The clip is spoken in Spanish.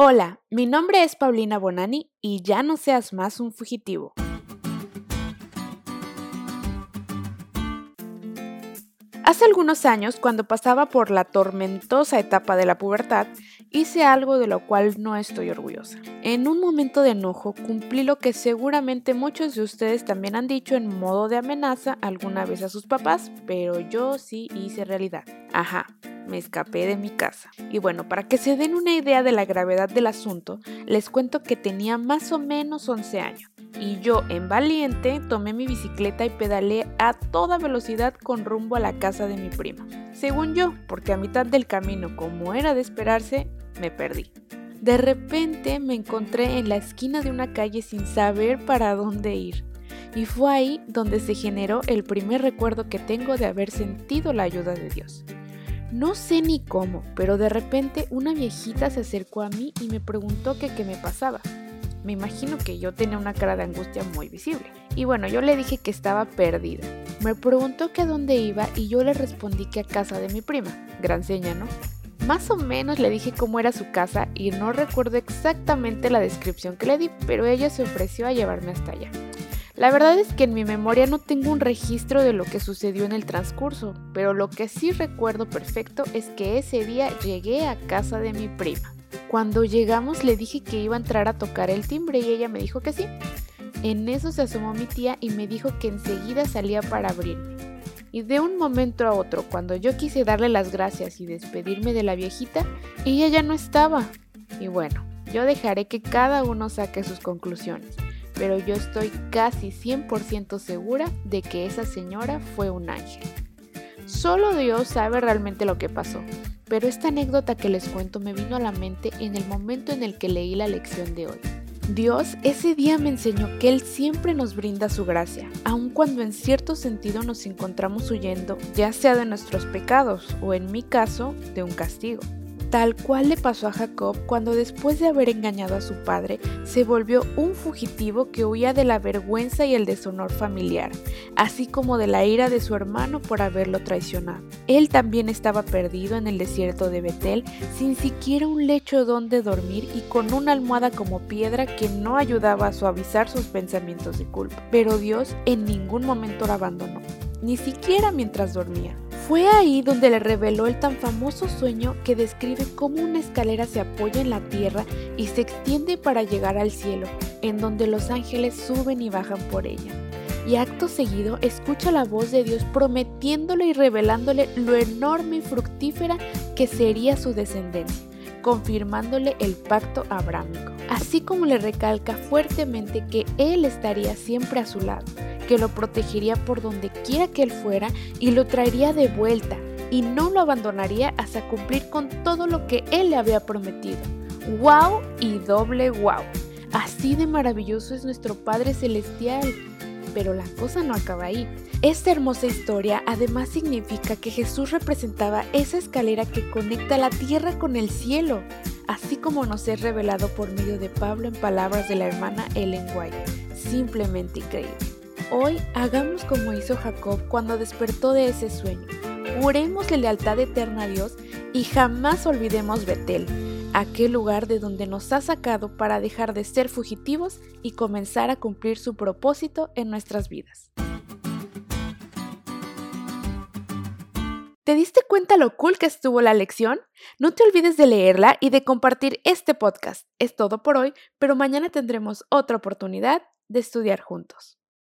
Hola, mi nombre es Paulina Bonani y ya no seas más un fugitivo. Hace algunos años, cuando pasaba por la tormentosa etapa de la pubertad, hice algo de lo cual no estoy orgullosa. En un momento de enojo cumplí lo que seguramente muchos de ustedes también han dicho en modo de amenaza alguna vez a sus papás, pero yo sí hice realidad. Ajá, me escapé de mi casa. Y bueno, para que se den una idea de la gravedad del asunto, les cuento que tenía más o menos 11 años y yo, en valiente, tomé mi bicicleta y pedaleé a toda velocidad con rumbo a la casa de mi prima. Según yo, porque a mitad del camino, como era de esperarse, me perdí. De repente me encontré en la esquina de una calle sin saber para dónde ir. Y fue ahí donde se generó el primer recuerdo que tengo de haber sentido la ayuda de Dios. No sé ni cómo, pero de repente una viejita se acercó a mí y me preguntó que qué me pasaba. Me imagino que yo tenía una cara de angustia muy visible. Y bueno, yo le dije que estaba perdida. Me preguntó que a dónde iba y yo le respondí que a casa de mi prima. Gran seña, ¿no? Más o menos le dije cómo era su casa y no recuerdo exactamente la descripción que le di, pero ella se ofreció a llevarme hasta allá. La verdad es que en mi memoria no tengo un registro de lo que sucedió en el transcurso, pero lo que sí recuerdo perfecto es que ese día llegué a casa de mi prima. Cuando llegamos le dije que iba a entrar a tocar el timbre y ella me dijo que sí. En eso se asomó mi tía y me dijo que enseguida salía para abrirme. Y de un momento a otro, cuando yo quise darle las gracias y despedirme de la viejita, ella ya no estaba. Y bueno, yo dejaré que cada uno saque sus conclusiones, pero yo estoy casi 100% segura de que esa señora fue un ángel. Solo Dios sabe realmente lo que pasó, pero esta anécdota que les cuento me vino a la mente en el momento en el que leí la lección de hoy. Dios ese día me enseñó que Él siempre nos brinda su gracia, aun cuando en cierto sentido nos encontramos huyendo, ya sea de nuestros pecados o en mi caso, de un castigo tal cual le pasó a Jacob cuando después de haber engañado a su padre, se volvió un fugitivo que huía de la vergüenza y el deshonor familiar, así como de la ira de su hermano por haberlo traicionado. Él también estaba perdido en el desierto de Betel, sin siquiera un lecho donde dormir y con una almohada como piedra que no ayudaba a suavizar sus pensamientos de culpa. Pero Dios en ningún momento lo abandonó, ni siquiera mientras dormía. Fue ahí donde le reveló el tan famoso sueño que describe cómo una escalera se apoya en la tierra y se extiende para llegar al cielo, en donde los ángeles suben y bajan por ella. Y acto seguido escucha la voz de Dios prometiéndole y revelándole lo enorme y fructífera que sería su descendencia, confirmándole el pacto abrámico, así como le recalca fuertemente que Él estaría siempre a su lado que lo protegería por donde quiera que él fuera y lo traería de vuelta y no lo abandonaría hasta cumplir con todo lo que él le había prometido. ¡Wow! Y doble wow. Así de maravilloso es nuestro Padre Celestial. Pero la cosa no acaba ahí. Esta hermosa historia además significa que Jesús representaba esa escalera que conecta la tierra con el cielo, así como nos es revelado por medio de Pablo en palabras de la hermana Ellen White. Simplemente increíble. Hoy hagamos como hizo Jacob cuando despertó de ese sueño. Juremos la lealtad eterna a Dios y jamás olvidemos Betel, aquel lugar de donde nos ha sacado para dejar de ser fugitivos y comenzar a cumplir su propósito en nuestras vidas. ¿Te diste cuenta lo cool que estuvo la lección? No te olvides de leerla y de compartir este podcast. Es todo por hoy, pero mañana tendremos otra oportunidad de estudiar juntos.